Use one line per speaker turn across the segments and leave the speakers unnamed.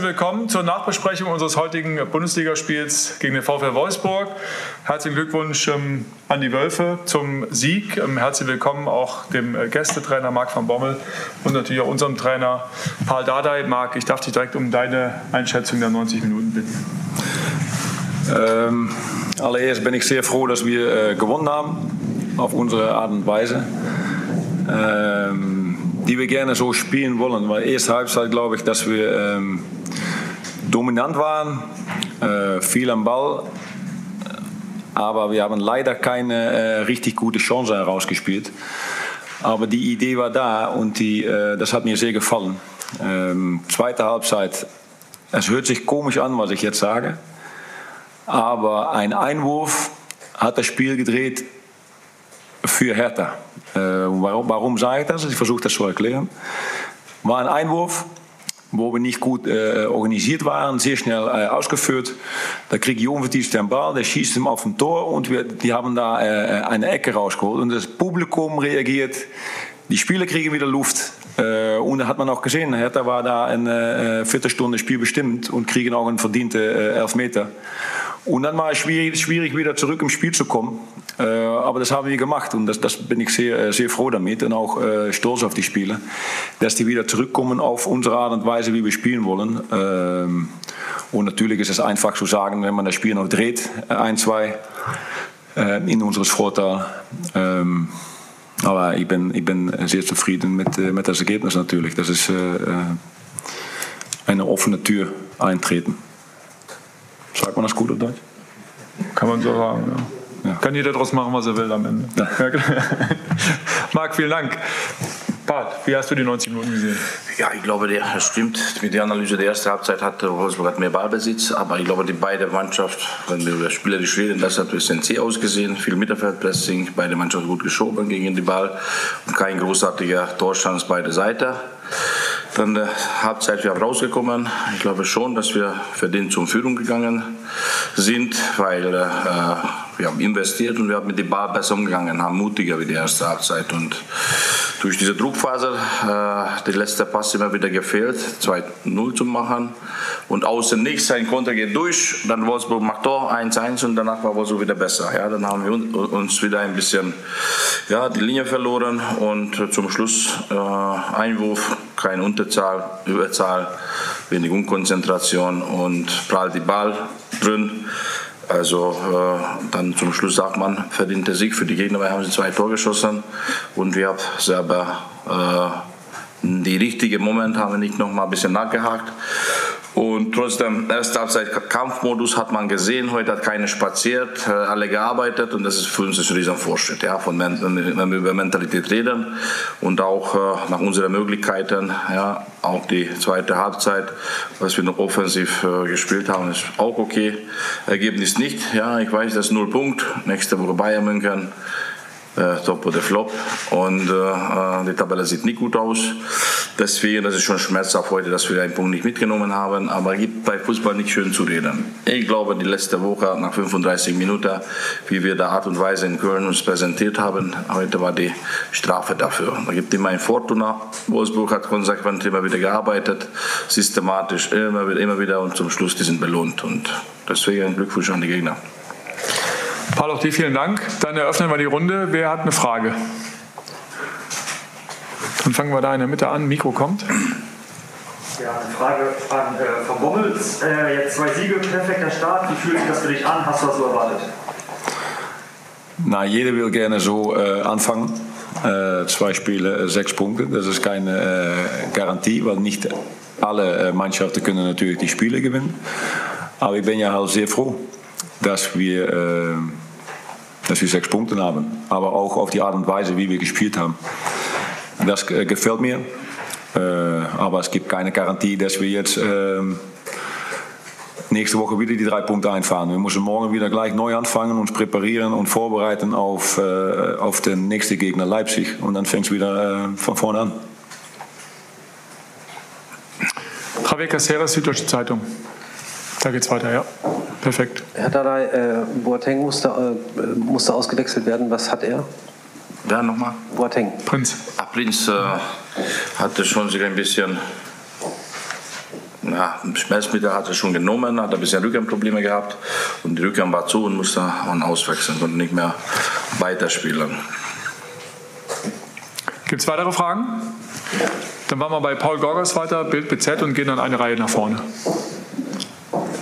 Willkommen zur Nachbesprechung unseres heutigen Bundesligaspiels gegen den VfL Wolfsburg. Herzlichen Glückwunsch ähm, an die Wölfe zum Sieg. Ähm, herzlich willkommen auch dem äh, Gästetrainer Marc van Bommel und natürlich auch unserem Trainer Paul Dardai. Marc, ich darf dich direkt um deine Einschätzung der 90 Minuten bitten.
Ähm, allereerst bin ich sehr froh, dass wir äh, gewonnen haben, auf unsere Art und Weise. Ähm, die wir gerne so spielen wollen. Weil erste Halbzeit glaube ich, dass wir dominant waren, äh, viel am Ball, aber wir haben leider keine äh, richtig gute Chance herausgespielt. Aber die Idee war da und die, äh, das hat mir sehr gefallen. Ähm, zweite Halbzeit, es hört sich komisch an, was ich jetzt sage, aber ein Einwurf hat das Spiel gedreht für Hertha. Äh, warum, warum sage ich das? Ich versuche das zu erklären. War ein Einwurf, wo wir nicht gut äh, organisiert waren, sehr schnell äh, ausgeführt. Da kriegt Jovetic den Ball, der schießt ihm auf ein Tor und wir, die haben da äh, eine Ecke rausgeholt. Und das Publikum reagiert, die Spieler kriegen wieder Luft. Äh, und da hat man auch gesehen, Hertha war da eine äh, Viertelstunde Spiel bestimmt und kriegen auch einen verdienten äh, Elfmeter. Und dann war es schwierig, schwierig, wieder zurück im Spiel zu kommen. Äh, aber das haben wir gemacht und das, das bin ich sehr, äh, sehr froh damit und auch äh, stolz auf die Spieler, dass die wieder zurückkommen auf unsere Art und Weise, wie wir spielen wollen. Ähm, und natürlich ist es einfach zu sagen, wenn man das Spiel noch dreht, ein, zwei, in unseres Vorteil. Ähm, aber ich bin, ich bin sehr zufrieden mit, mit das Ergebnis natürlich. Das ist eine offene Tür eintreten. Sagt man das gut auf Deutsch?
Kann man so sagen, ja. Ja. Kann jeder daraus machen, was er will am Ende. Ja. Marc, vielen Dank. Bart, wie hast du die 90 Minuten gesehen?
Ja, ich glaube, das stimmt. Mit der Analyse der ersten Halbzeit hatte Wolfsburg hat mehr Ballbesitz, aber ich glaube, die beide Mannschaft, wenn wir über spielerisch reden, das hat bisschen zäh ausgesehen. Viel Mittelfeldpressing, beide Mannschaften gut geschoben gegen den Ball und kein großartiger Torschance beide Seiten. Dann der Halbzeit wir rausgekommen. Ich glaube schon, dass wir verdient zur Führung gegangen sind, weil äh, wir haben investiert und wir haben mit dem Ball besser umgegangen, haben mutiger wie die erste Halbzeit. Und durch diese Druckphase, äh, der letzte Pass immer wieder gefehlt, 2-0 zu machen. Und außen nichts, ein Konter geht durch, dann Wolfsburg macht Tor, 1-1 und danach war Wolfsburg wieder besser. Ja, dann haben wir uns wieder ein bisschen ja, die Linie verloren und zum Schluss äh, Einwurf, keine Unterzahl, Überzahl, wenig Unkonzentration und prallt die Ball drin. Also äh, dann zum Schluss sagt man, verdienter Sieg für die Gegner, weil haben sie zwei Tore geschossen. Und wir haben selber äh, die richtige Moment haben wir nicht noch mal ein bisschen nachgehakt und trotzdem, erste Halbzeit Kampfmodus hat man gesehen. Heute hat keiner spaziert, äh, alle gearbeitet und das ist für uns ein riesen Fortschritt, ja, von, wenn wir über Mentalität reden und auch äh, nach unseren Möglichkeiten, ja, auch die zweite Halbzeit, was wir noch offensiv äh, gespielt haben, ist auch okay. Ergebnis nicht, ja, ich weiß, das ist null Punkt. Nächste Woche Bayern München äh, Top oder Flop. Und äh, die Tabelle sieht nicht gut aus. Deswegen, das ist schon schmerzhaft heute, dass wir einen Punkt nicht mitgenommen haben. Aber es gibt bei Fußball nicht schön zu reden. Ich glaube, die letzte Woche nach 35 Minuten, wie wir der Art und Weise in Köln uns präsentiert haben, heute war die Strafe dafür. Da gibt immer ein Fortuna. Wolfsburg hat konsequent immer wieder gearbeitet, systematisch immer wieder, immer wieder und zum Schluss die sind belohnt. Und deswegen Glückwunsch an die Gegner.
Paul, auch dir vielen Dank. Dann eröffnen wir die Runde. Wer hat eine Frage? Dann fangen wir da in der Mitte an. Mikro kommt.
Ja, eine Frage an äh, Frau Bommels. Äh, jetzt zwei Siege, perfekter Start. Wie fühlt sich das für dich an? Hast du das so erwartet?
Na, jeder will gerne so äh, anfangen. Äh, zwei Spiele, äh, sechs Punkte. Das ist keine äh, Garantie, weil nicht alle Mannschaften können natürlich die Spiele gewinnen. Aber ich bin ja halt sehr froh, dass wir dass wir sechs Punkte haben. Aber auch auf die Art und Weise, wie wir gespielt haben. Das gefällt mir. Äh, aber es gibt keine Garantie, dass wir jetzt äh, nächste Woche wieder die drei Punkte einfahren. Wir müssen morgen wieder gleich neu anfangen, uns präparieren und vorbereiten auf, äh, auf den nächsten Gegner Leipzig. Und dann fängt es wieder äh, von vorne an.
Javier Caceres, Süddeutsche Zeitung. Da geht's weiter, ja. Perfekt.
Herr Dadai, äh, Boateng musste, äh, musste ausgewechselt werden. Was hat er?
Ja, nochmal.
Boateng.
Prinz.
Ah, Prinz äh, hatte schon sich ein bisschen ja, Schmerzmittel hat er schon genommen, hat ein bisschen Rückenprobleme gehabt und die Rücken war zu und musste man auswechseln, konnte nicht mehr weiterspielen.
Gibt es weitere Fragen? Dann machen wir bei Paul Gorgos weiter, Bild BZ und gehen dann eine Reihe nach vorne.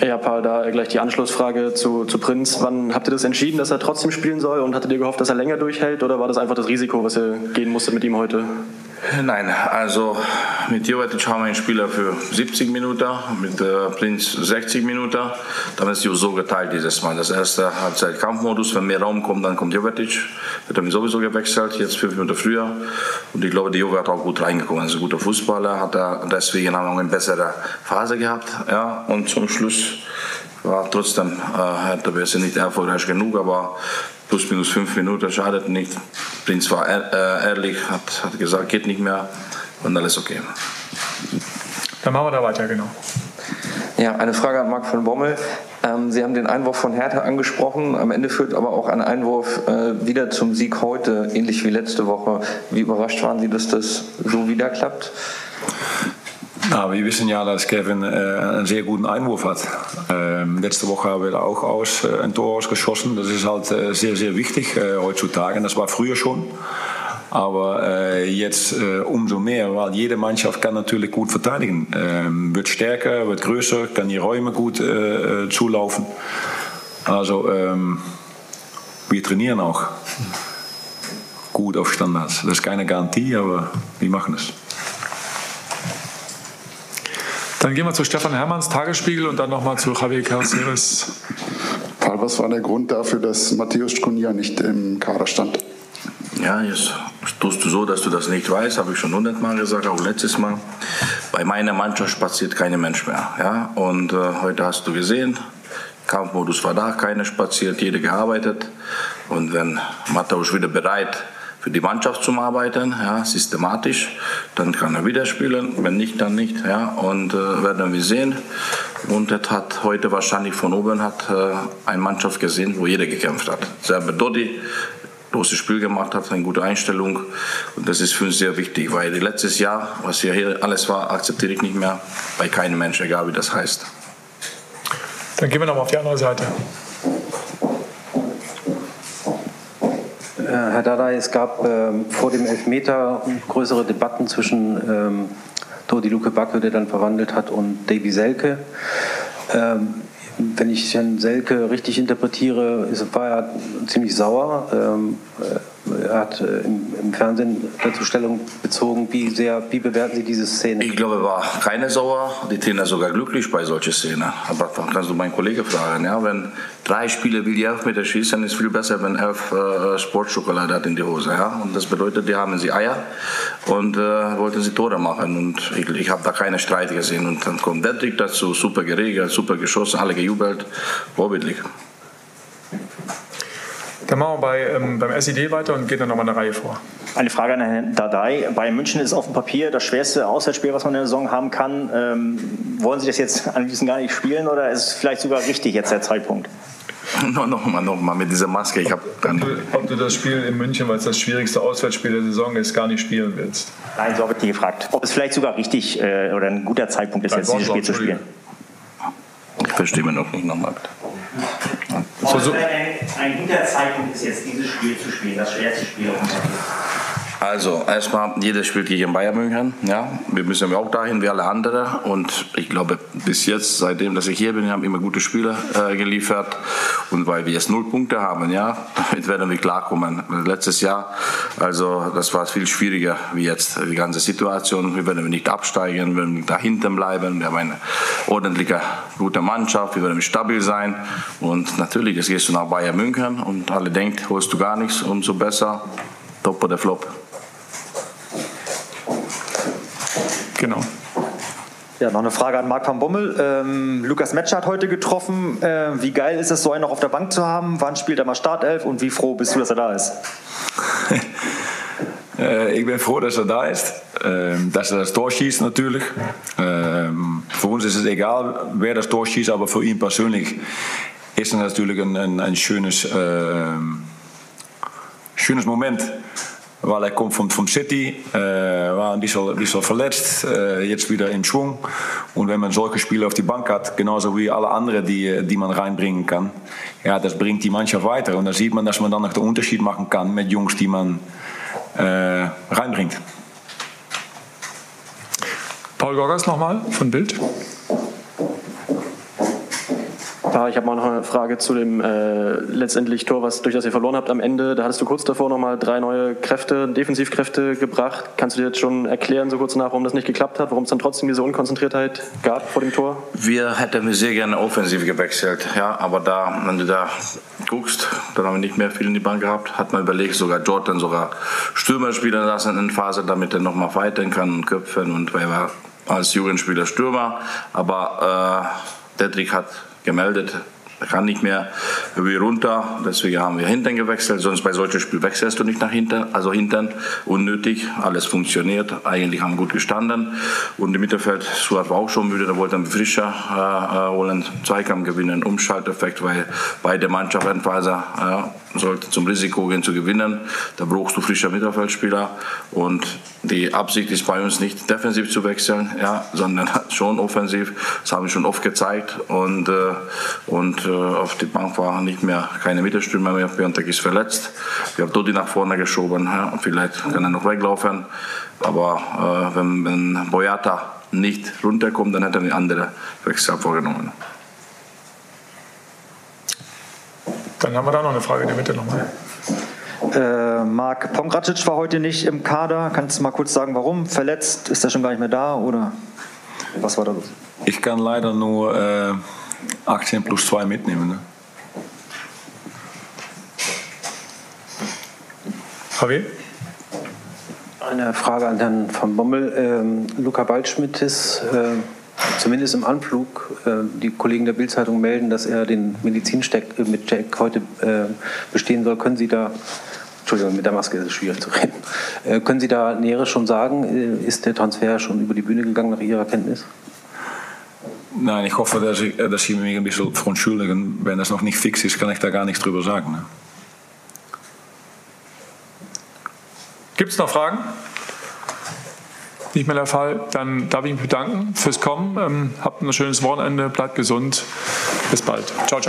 Ja, Paul, da gleich die Anschlussfrage zu, zu Prinz. Wann habt ihr das entschieden, dass er trotzdem spielen soll und hattet ihr gehofft, dass er länger durchhält oder war das einfach das Risiko, was ihr gehen musstet mit ihm heute?
Nein, also mit Jovetic haben wir einen Spieler für 70 Minuten, mit äh, Prinz 60 Minuten. Dann ist es so geteilt dieses Mal. Das erste Halbzeit Kampfmodus, wenn mehr Raum kommt, dann kommt Jovetic. Wird dann sowieso gewechselt, jetzt fünf Minuten früher. Und ich glaube, die Jove hat auch gut reingekommen. Er ist ein guter Fußballer, hat er, deswegen haben wir eine bessere Phase gehabt. Ja, und zum Schluss war trotzdem äh, hätte wir nicht erfolgreich genug, aber plus minus fünf Minuten schadet nicht. Prinz war äh, ehrlich, hat, hat gesagt, geht nicht mehr und alles okay.
Dann machen wir da weiter, genau.
Ja, eine Frage an Marc von Bommel. Ähm, Sie haben den Einwurf von Hertha angesprochen. Am Ende führt aber auch ein Einwurf äh, wieder zum Sieg heute, ähnlich wie letzte Woche. Wie überrascht waren Sie, dass das so wieder klappt?
Nou, wir wissen ja, dass Kevin äh, einen sehr guten Einwurf hat. Ähm, letzte Woche haben wir auch aus, äh, ein Tor ausgeschossen. Das ist halt äh, sehr, sehr wichtig heutzutage. Und das war früher schon. Aber jetzt umso mehr, weil jede Mannschaft kann natürlich gut verteidigen. Ähm, wird stärker, wird größer, kann die Räume gut zulaufen. Also ähm, wir trainieren auch gut auf Standards. Das ist keine Garantie, aber wir machen es.
Dann gehen wir zu Stefan Hermanns Tagesspiegel und dann nochmal zu Javier Caceres.
Paul, was war der Grund dafür, dass Matthäus Cunha nicht im Kader stand?
Ja, jetzt tust du so, dass du das nicht weißt, habe ich schon hundertmal gesagt, auch letztes Mal. Bei meiner Mannschaft spaziert kein Mensch mehr. Ja? Und äh, heute hast du gesehen, Kampfmodus war da, keiner spaziert, jeder gearbeitet. Und wenn Matthäus wieder bereit ist, für die Mannschaft zu arbeiten, ja, systematisch. Dann kann er wieder spielen, wenn nicht, dann nicht. Ja, und äh, werden wir sehen. Und er hat heute wahrscheinlich von oben hat, äh, eine Mannschaft gesehen, wo jeder gekämpft hat. Selber Dodi, großes Spiel gemacht hat, eine gute Einstellung. Und das ist für uns sehr wichtig, weil letztes Jahr, was hier alles war, akzeptiere ich nicht mehr bei keinem Menschen, egal wie das heißt.
Dann gehen wir nochmal auf die andere Seite.
Herr Dada, es gab ähm, vor dem Elfmeter größere Debatten zwischen ähm, Dodi Luke Backe, der dann verwandelt hat, und Davy Selke. Ähm, wenn ich Herrn Selke richtig interpretiere, war er ziemlich sauer. Ähm, er hat äh, im, Fernsehen dazu Stellung bezogen. Wie, sehr, wie bewerten Sie diese Szene?
Ich glaube, er war keine sauer. Die Trainer sogar glücklich bei solchen Szenen. Aber kannst du meinen Kollegen fragen. Ja? Wenn drei Spieler will die Elfmeter schießen, ist viel besser, wenn elf äh, Sportschokolade hat in die Hose. Ja? Und das bedeutet, die haben sie Eier und äh, wollten sie Tore machen. Und ich, ich habe da keine Streit gesehen. Und dann kommt Dedrick dazu, super geregelt, super geschossen, alle gejubelt. Vorbildlich.
Dann machen wir bei, ähm, beim SED weiter und gehen dann nochmal eine Reihe vor.
Eine Frage an Herrn Dardai. Bei München ist auf dem Papier das schwerste Auswärtsspiel, was man in der Saison haben kann. Ähm, wollen Sie das jetzt am liebsten gar nicht spielen oder ist es vielleicht sogar richtig jetzt der Zeitpunkt?
No, nochmal, nochmal mit dieser Maske. Ich
ob, du, ob du das Spiel in München, weil es das schwierigste Auswärtsspiel der Saison ist, gar nicht spielen willst?
Nein, so habe ich die gefragt. Ob es vielleicht sogar richtig äh, oder ein guter Zeitpunkt ist, Dein jetzt dieses Spiel zu spielen.
Ich verstehe mich noch nicht nochmal.
Also, ein, ein guter Zeitpunkt ist jetzt dieses Spiel zu spielen, das schwerste Spiel auf dem Papier.
Also, erstmal, jeder spielt gegen Bayern München. Ja? Wir müssen auch dahin wie alle anderen. Und ich glaube, bis jetzt, seitdem dass ich hier bin, haben immer gute Spieler äh, geliefert. Und weil wir jetzt null Punkte haben, ja, damit werden wir klarkommen. Letztes Jahr, also das war viel schwieriger wie jetzt. Die ganze Situation, wir werden nicht absteigen, wir werden da hinten bleiben. Wir haben eine ordentliche, gute Mannschaft, wir werden stabil sein. Und natürlich, jetzt gehst du nach Bayern München und alle denken, holst du gar nichts, umso besser. Top oder Flop.
Genau.
Ja, noch eine Frage an Marc van Bommel. Ähm, Lukas Metscher hat heute getroffen. Äh, wie geil ist es, so einen noch auf der Bank zu haben? Wann spielt er mal Startelf und wie froh bist du, dass er da ist?
Äh, ich bin froh, dass er da ist. Ähm, dass er das Tor schießt natürlich. Ähm, für uns ist es egal, wer das Tor schießt, aber für ihn persönlich ist es natürlich ein, ein, ein schönes, äh, schönes Moment weil er kommt vom, vom City, äh, war ein bisschen, bisschen verletzt, äh, jetzt wieder in Schwung. Und wenn man solche Spieler auf die Bank hat, genauso wie alle anderen, die, die man reinbringen kann, ja, das bringt die Mannschaft weiter. Und da sieht man, dass man dann noch den Unterschied machen kann mit Jungs, die man äh, reinbringt.
Paul Gorgas nochmal von Bild.
Ja, ich habe mal noch eine Frage zu dem äh, letztendlich Tor, was durch das ihr verloren habt am Ende. Da hattest du kurz davor nochmal drei neue Kräfte, Defensivkräfte gebracht. Kannst du dir jetzt schon erklären, so kurz nach, warum das nicht geklappt hat, warum es dann trotzdem diese Unkonzentriertheit gab vor dem Tor?
Wir hätten sehr gerne offensiv gewechselt, ja, aber da, wenn du da guckst, dann haben wir nicht mehr viel in die Bank gehabt. Hat man überlegt, sogar Jordan sogar Stürmer spielen lassen in Phase, damit er nochmal fighten kann und köpfen und weil er als Jugendspieler Stürmer, aber äh, Dedrick hat gemeldet. Er kann nicht mehr wie runter, deswegen haben wir hinten gewechselt. Sonst bei solchen Spielen wechselst du nicht nach hinten, also hinten unnötig. Alles funktioniert, eigentlich haben gut gestanden. Und im Mittelfeld, Suat war auch schon müde, da wollte er frischer äh, holen, Zweikampf gewinnen, Umschalteffekt, weil beide Mannschaften äh, sollten zum Risiko gehen zu gewinnen. Da brauchst du frischer Mittelfeldspieler und die Absicht ist bei uns nicht defensiv zu wechseln, ja, sondern schon offensiv. Das haben wir schon oft gezeigt und, äh, und äh, auf die Bank war nicht mehr keine Mittelstürmer mehr. Björntek ist verletzt. Wir haben Dodi nach vorne geschoben. Ja, vielleicht kann er noch weglaufen. Aber äh, wenn, wenn Boyata nicht runterkommt, dann hätte er eine andere Wechsel vorgenommen.
Dann haben wir da noch eine Frage in der Mitte nochmal.
Äh, Marc Pongracic war heute nicht im Kader. Kannst du mal kurz sagen, warum? Verletzt? Ist er schon gar nicht mehr da? Oder was war da los?
Ich kann leider nur äh, 18 plus 2 mitnehmen. Ne?
Javier?
Eine Frage an Herrn von Bommel. Ähm, Luca Waldschmidt ist äh, zumindest im Anflug. Äh, die Kollegen der Bildzeitung melden, dass er den Medizincheck äh, mit Jack heute äh, bestehen soll. Können Sie da, Entschuldigung, mit der Maske ist es schwierig zu reden. Können Sie da Näheres schon sagen? Ist der Transfer schon über die Bühne gegangen nach Ihrer Kenntnis?
Nein, ich hoffe, dass, ich, dass Sie mich ein bisschen verontschuldigen. Wenn das noch nicht fix ist, kann ich da gar nichts drüber sagen. Ne?
Gibt es noch Fragen? Nicht mehr der Fall. Dann darf ich mich bedanken fürs Kommen. Ähm, habt ein schönes Wochenende, bleibt gesund. Bis bald. Ciao, ciao.